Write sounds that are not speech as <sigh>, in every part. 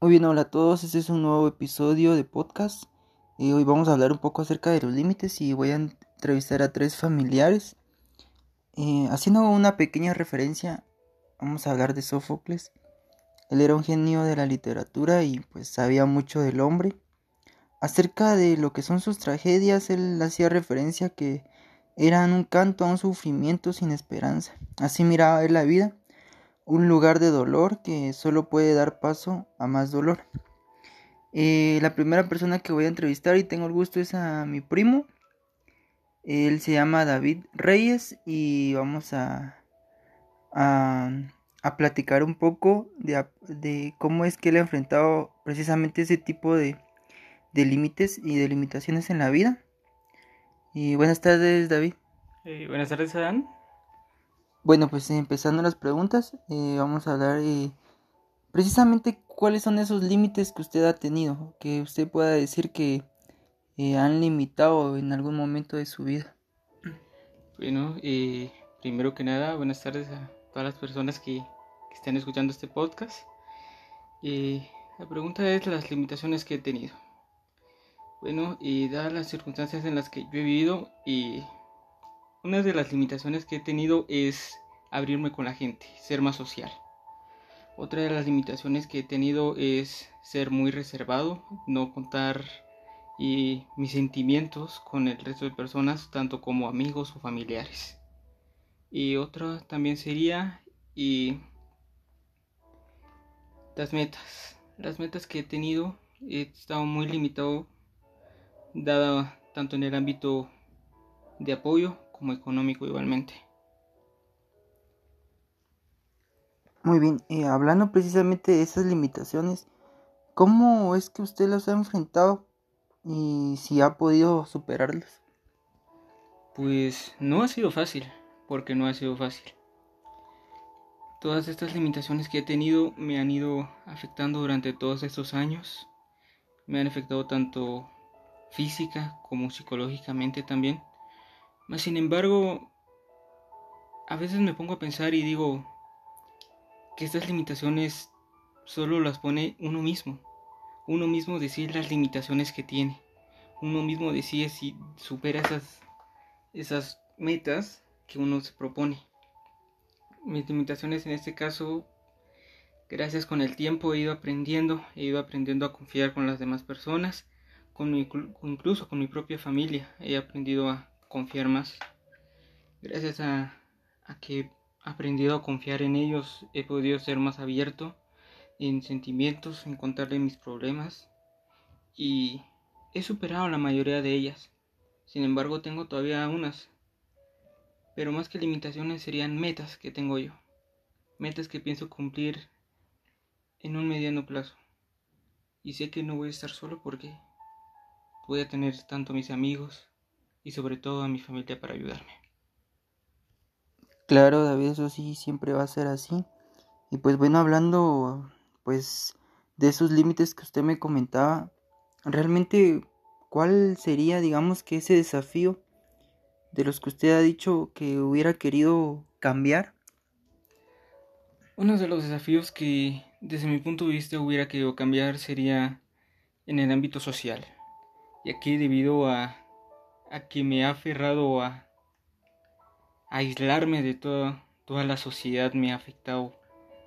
Muy bien, hola a todos, este es un nuevo episodio de podcast. y hoy vamos a hablar un poco acerca de los límites y voy a entrevistar a tres familiares. Eh, haciendo una pequeña referencia, vamos a hablar de Sófocles. Él era un genio de la literatura y pues sabía mucho del hombre. Acerca de lo que son sus tragedias, él hacía referencia que eran un canto a un sufrimiento sin esperanza. Así miraba él la vida un lugar de dolor que solo puede dar paso a más dolor. Eh, la primera persona que voy a entrevistar y tengo el gusto es a mi primo. Él se llama David Reyes y vamos a, a, platicar un poco de, de, cómo es que él ha enfrentado precisamente ese tipo de, de límites y de limitaciones en la vida. Y buenas tardes, David. Eh, buenas tardes, Adán. Bueno, pues empezando las preguntas, eh, vamos a hablar eh, precisamente cuáles son esos límites que usted ha tenido, que usted pueda decir que eh, han limitado en algún momento de su vida. Bueno, primero que nada, buenas tardes a todas las personas que, que están escuchando este podcast. la pregunta es las limitaciones que he tenido. Bueno, y dadas las circunstancias en las que yo he vivido y una de las limitaciones que he tenido es abrirme con la gente, ser más social. Otra de las limitaciones que he tenido es ser muy reservado, no contar y mis sentimientos con el resto de personas, tanto como amigos o familiares. Y otra también sería y las metas. Las metas que he tenido he estado muy limitado, dada tanto en el ámbito de apoyo como económico igualmente. Muy bien, eh, hablando precisamente de esas limitaciones, ¿cómo es que usted las ha enfrentado y si ha podido superarlas? Pues no ha sido fácil, porque no ha sido fácil. Todas estas limitaciones que he tenido me han ido afectando durante todos estos años. Me han afectado tanto física como psicológicamente también. Sin embargo, a veces me pongo a pensar y digo que estas limitaciones solo las pone uno mismo. Uno mismo decide las limitaciones que tiene. Uno mismo decide si supera esas, esas metas que uno se propone. Mis limitaciones en este caso, gracias con el tiempo he ido aprendiendo, he ido aprendiendo a confiar con las demás personas, con incluso con mi propia familia. He aprendido a confiar más. Gracias a, que he aprendido a confiar en ellos, he podido ser más abierto en sentimientos, en contarle mis problemas y he superado la mayoría de ellas. Sin embargo, tengo todavía unas. Pero más que limitaciones serían metas que tengo yo. Metas que pienso cumplir en un mediano plazo. Y sé que no voy a estar solo porque voy a tener tanto mis amigos y sobre todo a mi familia para ayudarme. Claro, David, eso sí siempre va a ser así. Y pues bueno, hablando pues de esos límites que usted me comentaba, realmente ¿cuál sería digamos que ese desafío de los que usted ha dicho que hubiera querido cambiar? Uno de los desafíos que desde mi punto de vista hubiera querido cambiar sería en el ámbito social, y aquí debido a a que me ha aferrado a, aislarme de toda, toda la sociedad, me ha afectado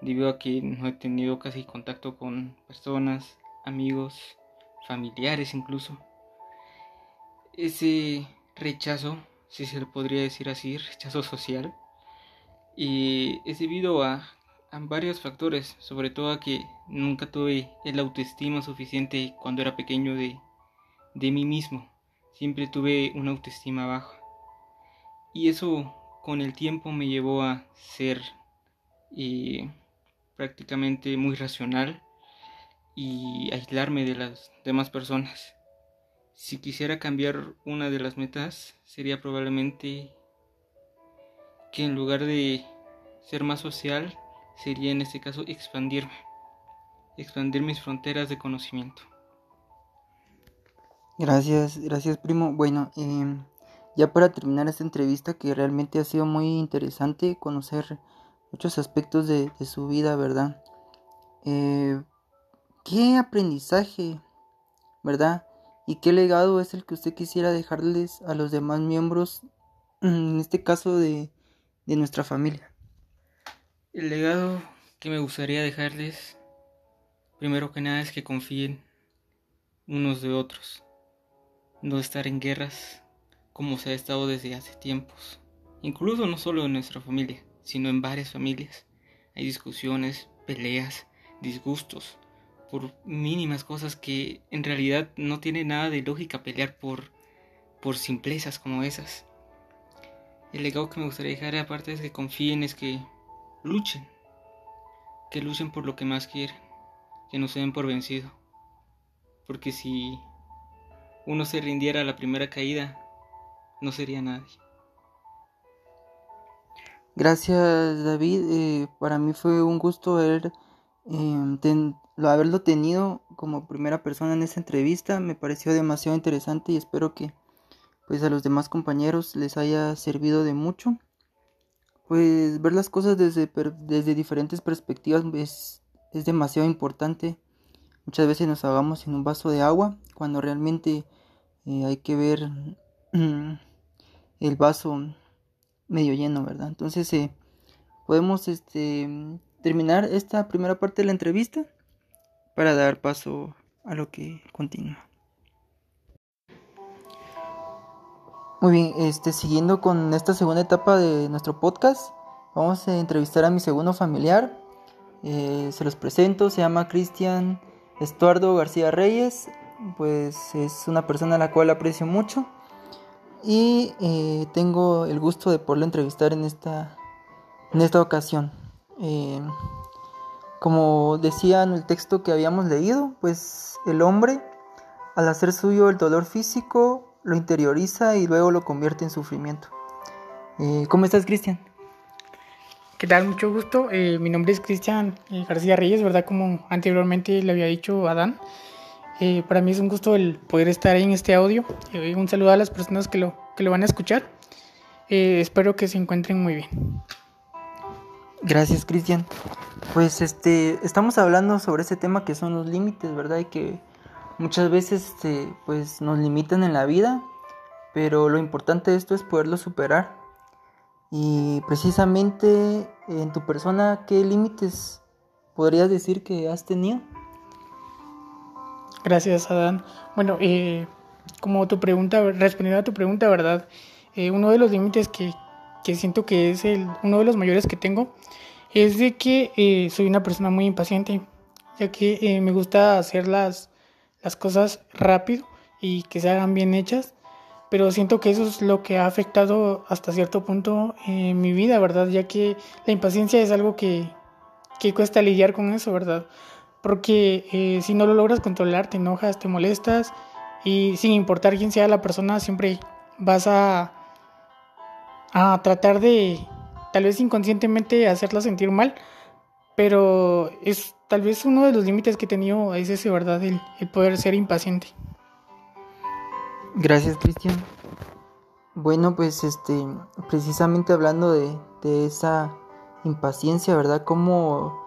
debido a que no he tenido casi contacto con personas, amigos, familiares incluso. Ese rechazo, si se le podría decir así, rechazo social, y es debido a, a varios factores, sobre todo a que nunca tuve el autoestima suficiente cuando era pequeño de, de mí mismo siempre tuve una autoestima baja. Y eso con el tiempo me llevó a ser eh, prácticamente muy racional y aislarme de las demás personas. Si quisiera cambiar una de las metas sería probablemente que en lugar de ser más social sería en este caso expandirme, expandir mis fronteras de conocimiento. Gracias, gracias primo. Bueno, em, ya para terminar esta entrevista que realmente ha sido muy interesante conocer muchos aspectos de, su vida, ¿verdad? Eh, ¿qué aprendizaje, verdad? ¿Y qué legado es el que usted quisiera dejarles a los demás miembros, <clears throat> en este caso de, de nuestra familia? El legado que me gustaría dejarles, primero que nada, es que confíen unos de otros. No estar en guerras como se ha estado desde hace tiempos. Incluso no solo en nuestra familia, sino en varias familias. Hay discusiones, peleas, disgustos por mínimas cosas que en realidad no tiene nada de lógica pelear por por simplezas como esas. El legado que me gustaría dejar aparte es que confíen, es que luchen, que luchen por lo que más quieren, que no se den por vencido. Porque si uno se rindiera a la primera caída, no sería nadie. Gracias David, eh, para mí fue un gusto haber, eh, haberlo tenido como primera persona en esta entrevista, me pareció demasiado interesante y espero que pues a los demás compañeros les haya servido de mucho pues ver las cosas desde, desde diferentes perspectivas es, es demasiado importante. Muchas veces nos ahogamos en un vaso de agua cuando realmente eh, hay que ver el vaso medio lleno, ¿verdad? Entonces eh, podemos este, terminar esta primera parte de la entrevista para dar paso a lo que continúa. Muy bien, este, siguiendo con esta segunda etapa de nuestro podcast, vamos a entrevistar a mi segundo familiar. Eh, se los presento, se llama Cristian Estuardo García Reyes, pues es una persona a la cual aprecio mucho y eh, tengo el gusto de poderlo entrevistar en esta, en esta ocasión. Eh, como decía en el texto que habíamos leído, pues el hombre, al hacer suyo el dolor físico, lo interioriza y luego lo convierte en sufrimiento. Eh, ¿Cómo estás, Cristian? ¿Qué tal? Mucho gusto. Eh, mi nombre es Cristian García Reyes, ¿verdad? Como anteriormente le había dicho Adán. Para mí es un gusto el poder estar en este audio. un saludo a las personas que lo, que lo van a escuchar. espero que se encuentren muy bien. Gracias, Cristian. Pues este, estamos hablando sobre ese tema que son los límites, ¿verdad? Y que muchas veces este, pues nos limitan en la vida, pero lo importante de esto es poderlo superar. Y precisamente en tu persona, ¿qué límites podrías decir que has tenido? Gracias, Adán. Bueno, eh, como tu pregunta, respondiendo a tu pregunta, ¿verdad? Eh, uno de los límites que, que, siento que es el, uno de los mayores que tengo es de que eh, soy una persona muy impaciente, ya que me gusta hacer las, las cosas rápido y que se hagan bien hechas. Pero siento que eso es lo que ha afectado hasta cierto punto en mi vida, ¿verdad? Ya que la impaciencia es algo que, que cuesta lidiar con eso, ¿verdad? Porque eh, si no lo logras controlar, te enojas, te molestas y sin importar quién sea la persona, siempre vas a, a tratar de, tal vez inconscientemente, hacerla sentir mal. Pero es tal vez uno de los límites que he tenido es ese, ¿verdad? El, poder ser impaciente. Gracias, Cristian. Bueno, pues este, precisamente hablando de, de esa impaciencia, ¿verdad? ¿Cómo,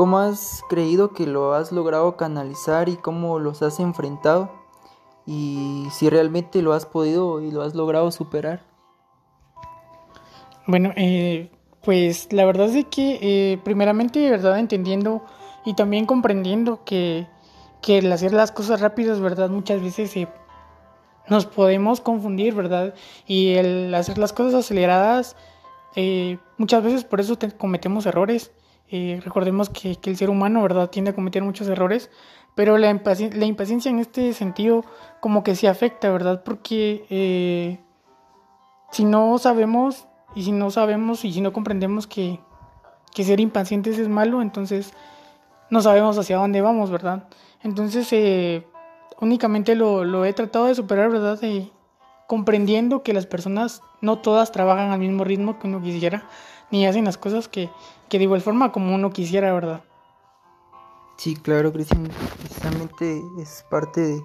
¿Cómo has creído que lo has logrado canalizar y cómo los has enfrentado? Y si realmente lo has podido y lo has logrado superar. Bueno, eh, pues la verdad es que eh, primeramente, ¿verdad? Entendiendo y también comprendiendo que, que el hacer las cosas rápidas, ¿verdad? Muchas veces nos podemos confundir, ¿verdad? Y el hacer las cosas aceleradas, eh, muchas veces por eso cometemos errores. Eh, recordemos que, el ser humano, ¿verdad?, tiende a cometer muchos errores, pero la, impaciencia en este sentido como que sí afecta, ¿verdad? Porque eh, si no sabemos, y si no sabemos, y si no comprendemos que, que ser impacientes es malo, entonces no sabemos hacia dónde vamos, ¿verdad? Entonces, eh, únicamente lo, lo, he tratado de superar, ¿verdad? comprendiendo que las personas no todas trabajan al mismo ritmo que uno quisiera, ni hacen las cosas que, que de igual forma como uno quisiera, ¿verdad? Sí, claro, Cristian, precisamente es parte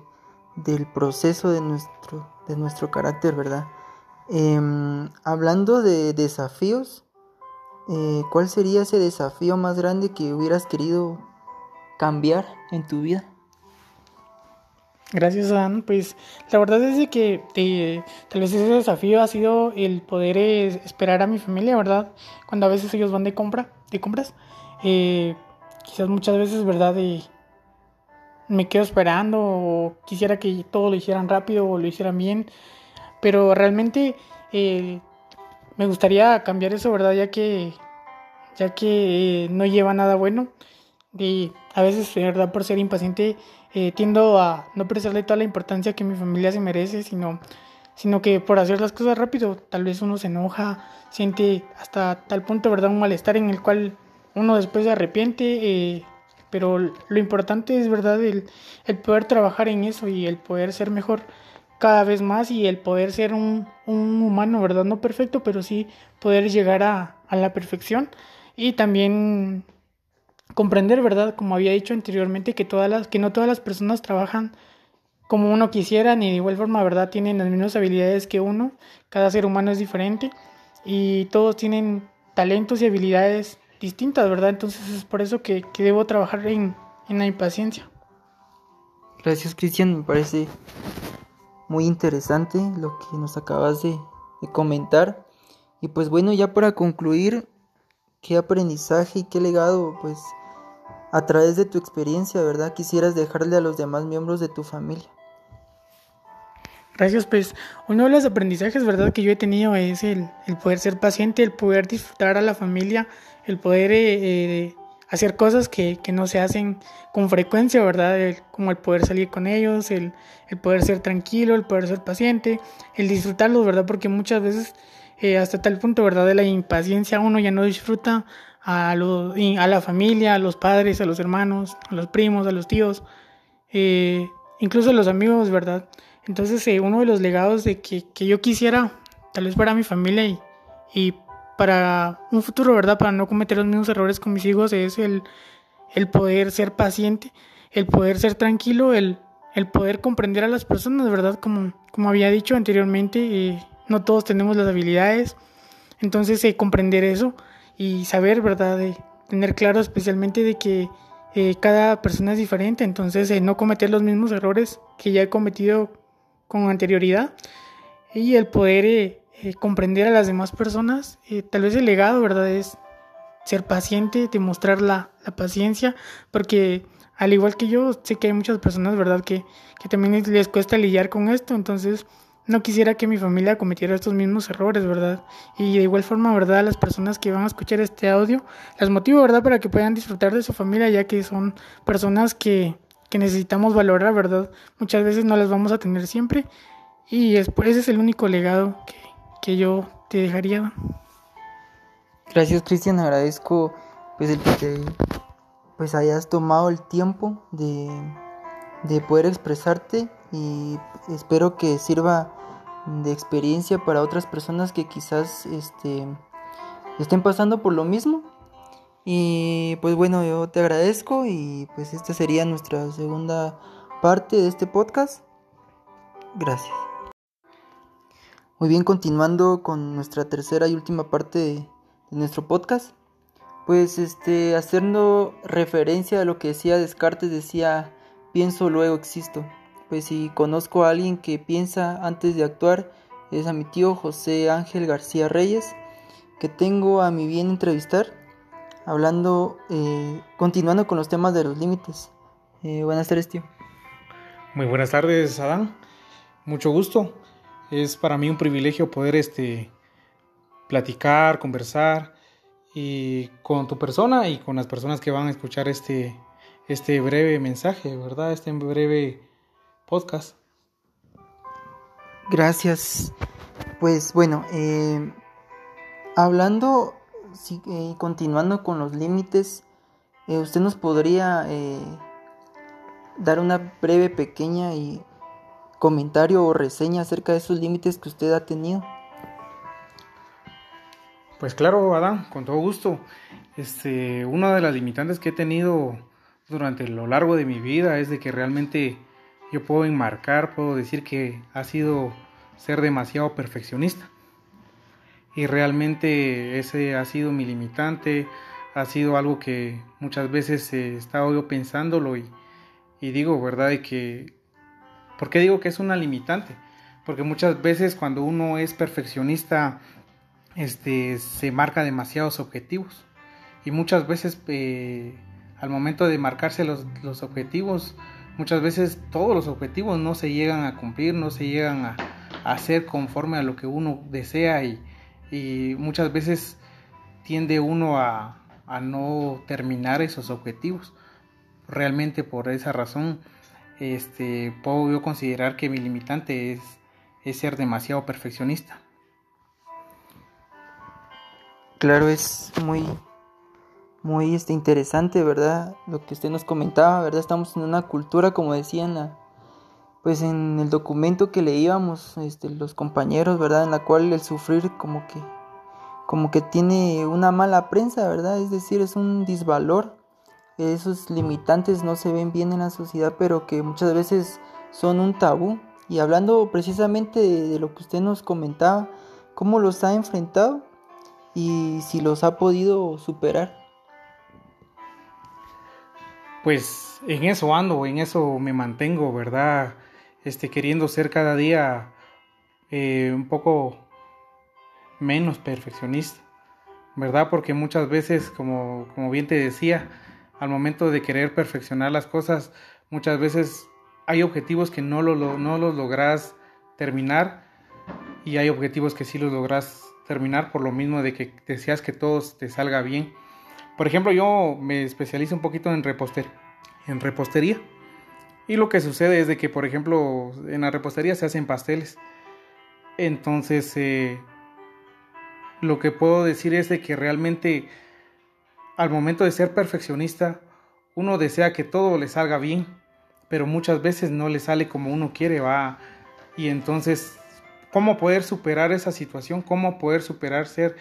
del proceso de nuestro, de nuestro carácter, ¿verdad? Em, hablando de desafíos, eh, ¿cuál sería ese desafío más grande que hubieras querido cambiar en tu vida? Gracias, Adán. Pues la verdad es que eh, tal vez ese desafío ha sido el poder eh, esperar a mi familia, ¿verdad? Cuando a veces ellos van de compra, de compras. Eh, quizás muchas veces, ¿verdad? me quedo esperando o quisiera que todo lo hicieran rápido o lo hicieran bien. Pero realmente me gustaría cambiar eso, ¿verdad? Ya que, ya que no lleva nada bueno. Y a veces, ¿verdad? Por ser impaciente eh, tiendo a no prestarle toda la importancia que mi familia se merece, sino, sino que por hacer las cosas rápido, tal vez uno se enoja, siente hasta tal punto, ¿verdad? Un malestar en el cual uno después se arrepiente, eh, pero lo importante es, ¿verdad? El, el, poder trabajar en eso y el poder ser mejor cada vez más y el poder ser un, un humano, ¿verdad? No perfecto, pero sí poder llegar a, a la perfección y también comprender, ¿verdad? Como había dicho anteriormente, que, todas las, que no todas las personas trabajan como uno quisiera, ni de igual forma, ¿verdad? Tienen las mismas habilidades que uno, cada ser humano es diferente y todos tienen talentos y habilidades distintas, ¿verdad? Entonces es por eso que, debo trabajar en, en la impaciencia. Gracias, Cristian, me parece muy interesante lo que nos acabas de, de comentar. Y pues bueno, ya para concluir, qué aprendizaje y qué legado, pues, a través de tu experiencia, ¿verdad? Quisieras dejarle a los demás miembros de tu familia. Gracias, pues uno de los aprendizajes, ¿verdad?, que yo he tenido es el, poder ser paciente, el poder disfrutar a la familia, el poder eh, eh, hacer cosas que, no se hacen con frecuencia, ¿verdad? como el poder salir con ellos, el, el poder ser tranquilo, el poder ser paciente, el disfrutarlos, ¿verdad? Porque muchas veces eh, hasta tal punto, ¿verdad? De la impaciencia uno ya no disfruta a, a la familia, a los padres, a los hermanos, a los primos, a los tíos, eh, incluso a los amigos, ¿verdad? Entonces, eh, uno de los legados de que, que, yo quisiera, tal vez para mi familia y, y, para un futuro, ¿verdad? Para no cometer los mismos errores con mis hijos, es el, el poder ser paciente, el poder ser tranquilo, el, el poder comprender a las personas, ¿verdad? Como, como había dicho anteriormente, no todos tenemos las habilidades. Entonces, eh, comprender eso y saber, ¿verdad? De tener claro especialmente de que eh, cada persona es diferente, entonces eh, no cometer los mismos errores que ya he cometido con anterioridad y el poder comprender a las demás personas, tal vez el legado, ¿verdad? Es ser paciente, demostrar la, la, paciencia, porque al igual que yo, sé que hay muchas personas, ¿verdad? Que, que también les cuesta lidiar con esto, entonces no quisiera que mi familia cometiera estos mismos errores, ¿verdad? Y de igual forma, ¿verdad? Las personas que van a escuchar este audio, las motivo, ¿verdad? Para que puedan disfrutar de su familia, ya que son personas que, que necesitamos valorar, ¿verdad? Muchas veces no las vamos a tener siempre. Y ese es el único legado que, que yo te dejaría. Gracias, Cristian. Agradezco pues el que pues hayas tomado el tiempo de, de poder expresarte y espero que sirva de experiencia para otras personas que quizás este, estén pasando por lo mismo. Y pues bueno, yo te agradezco y pues esta sería nuestra segunda parte de este podcast. Gracias. Muy bien, continuando con nuestra tercera y última parte de, nuestro podcast. Pues este, haciendo referencia a lo que decía Descartes, decía, pienso, luego existo pues si conozco a alguien que piensa antes de actuar, es a mi tío José Ángel García Reyes, que tengo a mi bien entrevistar, hablando, eh, continuando con los temas de los límites. Eh, buenas tardes, tío. Muy buenas tardes, Adán. Mucho gusto. Es para mí un privilegio poder este, platicar, conversar y con tu persona y con las personas que van a escuchar este, este breve mensaje, ¿verdad? Este breve podcast. Gracias. Pues bueno, eh, hablando y eh, continuando con los límites, eh, usted nos podría dar una breve, pequeña y comentario o reseña acerca de esos límites que usted ha tenido. Pues claro, Adán, con todo gusto. Este, una de las limitantes que he tenido durante lo largo de mi vida es de que realmente yo puedo enmarcar, puedo decir que ha sido ser demasiado perfeccionista. Y realmente ese ha sido mi limitante, ha sido algo que muchas veces he estado yo pensándolo y, y digo, ¿verdad? Y que, ¿Por qué digo que es una limitante? Porque muchas veces cuando uno es perfeccionista, este, se marca demasiados objetivos. Y muchas veces eh, al momento de marcarse los, los, objetivos, muchas veces todos los objetivos no se llegan a cumplir, no se llegan a, a hacer conforme a lo que uno desea y, y muchas veces tiende uno a, a no terminar esos objetivos. Realmente por esa razón este, puedo considerar que mi limitante es, es ser demasiado perfeccionista. Claro, es muy, muy este, interesante, ¿verdad? Lo que usted nos comentaba, ¿verdad? Estamos en una cultura, como decían, pues en el documento que leíamos, este, los compañeros, ¿verdad? En la cual el sufrir como que, como que tiene una mala prensa, ¿verdad? Es decir, es un disvalor esos limitantes no se ven bien en la sociedad, pero que muchas veces son un tabú. Y hablando precisamente de, lo que usted nos comentaba, cómo los ha enfrentado y si los ha podido superar. Pues en eso ando, en eso me mantengo, ¿verdad? Este, queriendo ser cada día eh, un poco menos perfeccionista, ¿verdad? Porque muchas veces, como, como bien te decía, al momento de querer perfeccionar las cosas, muchas veces hay objetivos que no, lo, no los logras terminar y hay objetivos que sí los logras terminar por lo mismo de que deseas que todo te salga bien. Por ejemplo, yo me especializo un poquito en repostería, en repostería. Y lo que sucede es de que, por ejemplo, en la repostería se hacen pasteles. Entonces, eh, lo que puedo decir es de que realmente al momento de ser perfeccionista, uno desea que todo le salga bien, pero muchas veces no le sale como uno quiere, va. Y entonces, ¿cómo poder superar esa situación? ¿Cómo poder superar ser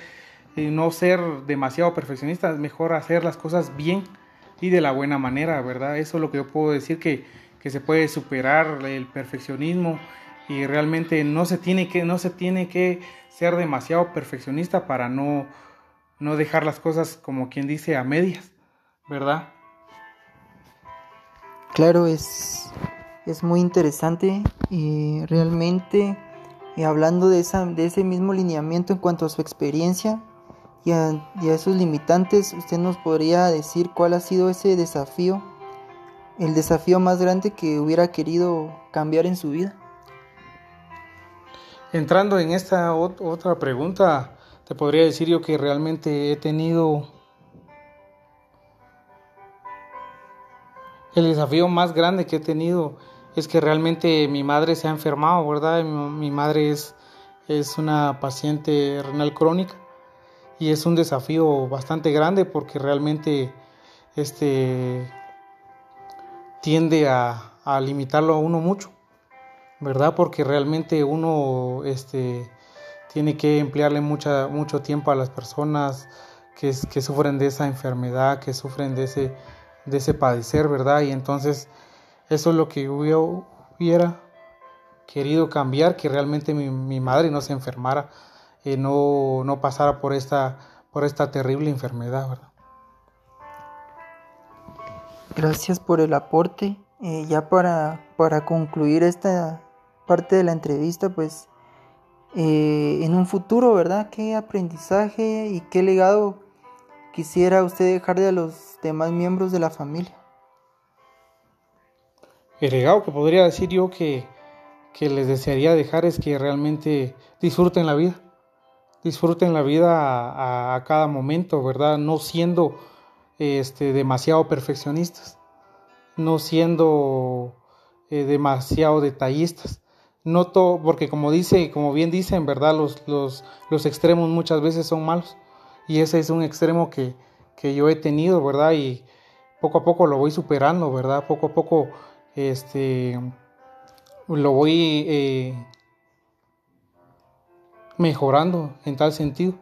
no ser demasiado perfeccionista? Mejor hacer las cosas bien y de la buena manera, ¿verdad? Eso es lo que yo puedo decir que, que se puede superar el perfeccionismo y realmente no se tiene que no se tiene que ser demasiado perfeccionista para no no dejar las cosas como quien dice a medias, ¿verdad? Claro, es, es muy interesante y realmente y hablando de, esa, de ese mismo lineamiento en cuanto a su experiencia y a, esos limitantes, usted nos podría decir cuál ha sido ese desafío, el desafío más grande que hubiera querido cambiar en su vida. Entrando en esta otra pregunta, te podría decir yo que realmente he tenido el desafío más grande que he tenido es que realmente mi madre se ha enfermado, ¿verdad? Mi, madre es, es una paciente renal crónica y es un desafío bastante grande porque realmente este tiende a, limitarlo a uno mucho, ¿verdad? Porque realmente uno este tiene que emplearle mucha, mucho tiempo a las personas que, que sufren de esa enfermedad, que sufren de ese, de ese padecer, ¿verdad? Y entonces eso es lo que yo hubiera querido cambiar, que realmente mi, mi madre no se enfermara, eh, no, no pasara por esta, por esta terrible enfermedad, ¿verdad? Gracias por el aporte. Eh, ya para, para concluir esta parte de la entrevista, pues eh, en un futuro, ¿verdad? ¿Qué aprendizaje y qué legado quisiera usted dejarle a los demás miembros de la familia? El legado que podría decir yo que, que les desearía dejar es que realmente disfruten la vida, disfruten la vida a, cada momento, ¿verdad? No siendo este, demasiado perfeccionistas, no siendo eh, demasiado detallistas no porque como dice, como bien dice, en verdad los, los, los, extremos muchas veces son malos. Y ese es un extremo que, que, yo he tenido, ¿verdad? Y poco a poco lo voy superando, ¿verdad? Poco a poco este, lo voy eh, mejorando en tal sentido.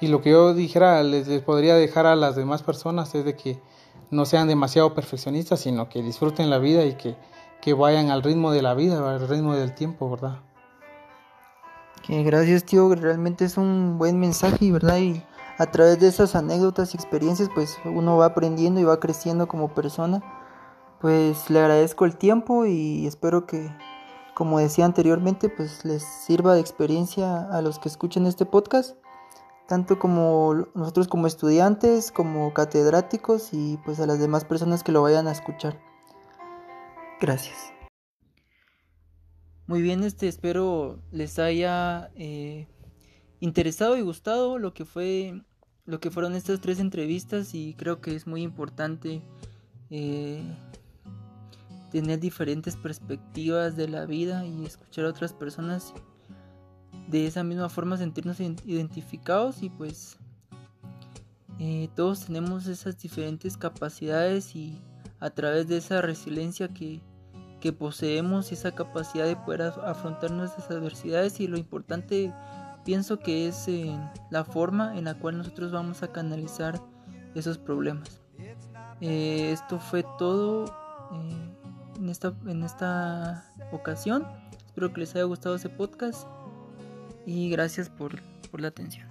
Y lo que yo dijera, les, les podría dejar a las demás personas es de que no sean demasiado perfeccionistas, sino que disfruten la vida y que que vayan al ritmo de la vida, al ritmo del tiempo, ¿verdad? Que gracias, tío, realmente es un buen mensaje, ¿verdad? Y a través de esas anécdotas y experiencias pues uno va aprendiendo y va creciendo como persona. Pues le agradezco el tiempo y espero que, como decía anteriormente, pues les sirva de experiencia a los que escuchen este podcast, tanto como nosotros como estudiantes, como catedráticos y pues a las demás personas que lo vayan a escuchar. Gracias. Muy bien, este espero les haya eh, interesado y gustado lo que fue lo que fueron estas tres entrevistas y creo que es muy importante eh, tener diferentes perspectivas de la vida y escuchar a otras personas de esa misma forma sentirnos identificados y pues eh, todos tenemos esas diferentes capacidades y a través de esa resiliencia que, que poseemos esa capacidad de poder afrontar nuestras adversidades y lo importante pienso que es eh, la forma en la cual nosotros vamos a canalizar esos problemas. Eh, esto fue todo eh, en, esta, en esta ocasión. Espero que les haya gustado ese podcast y gracias por, por la atención.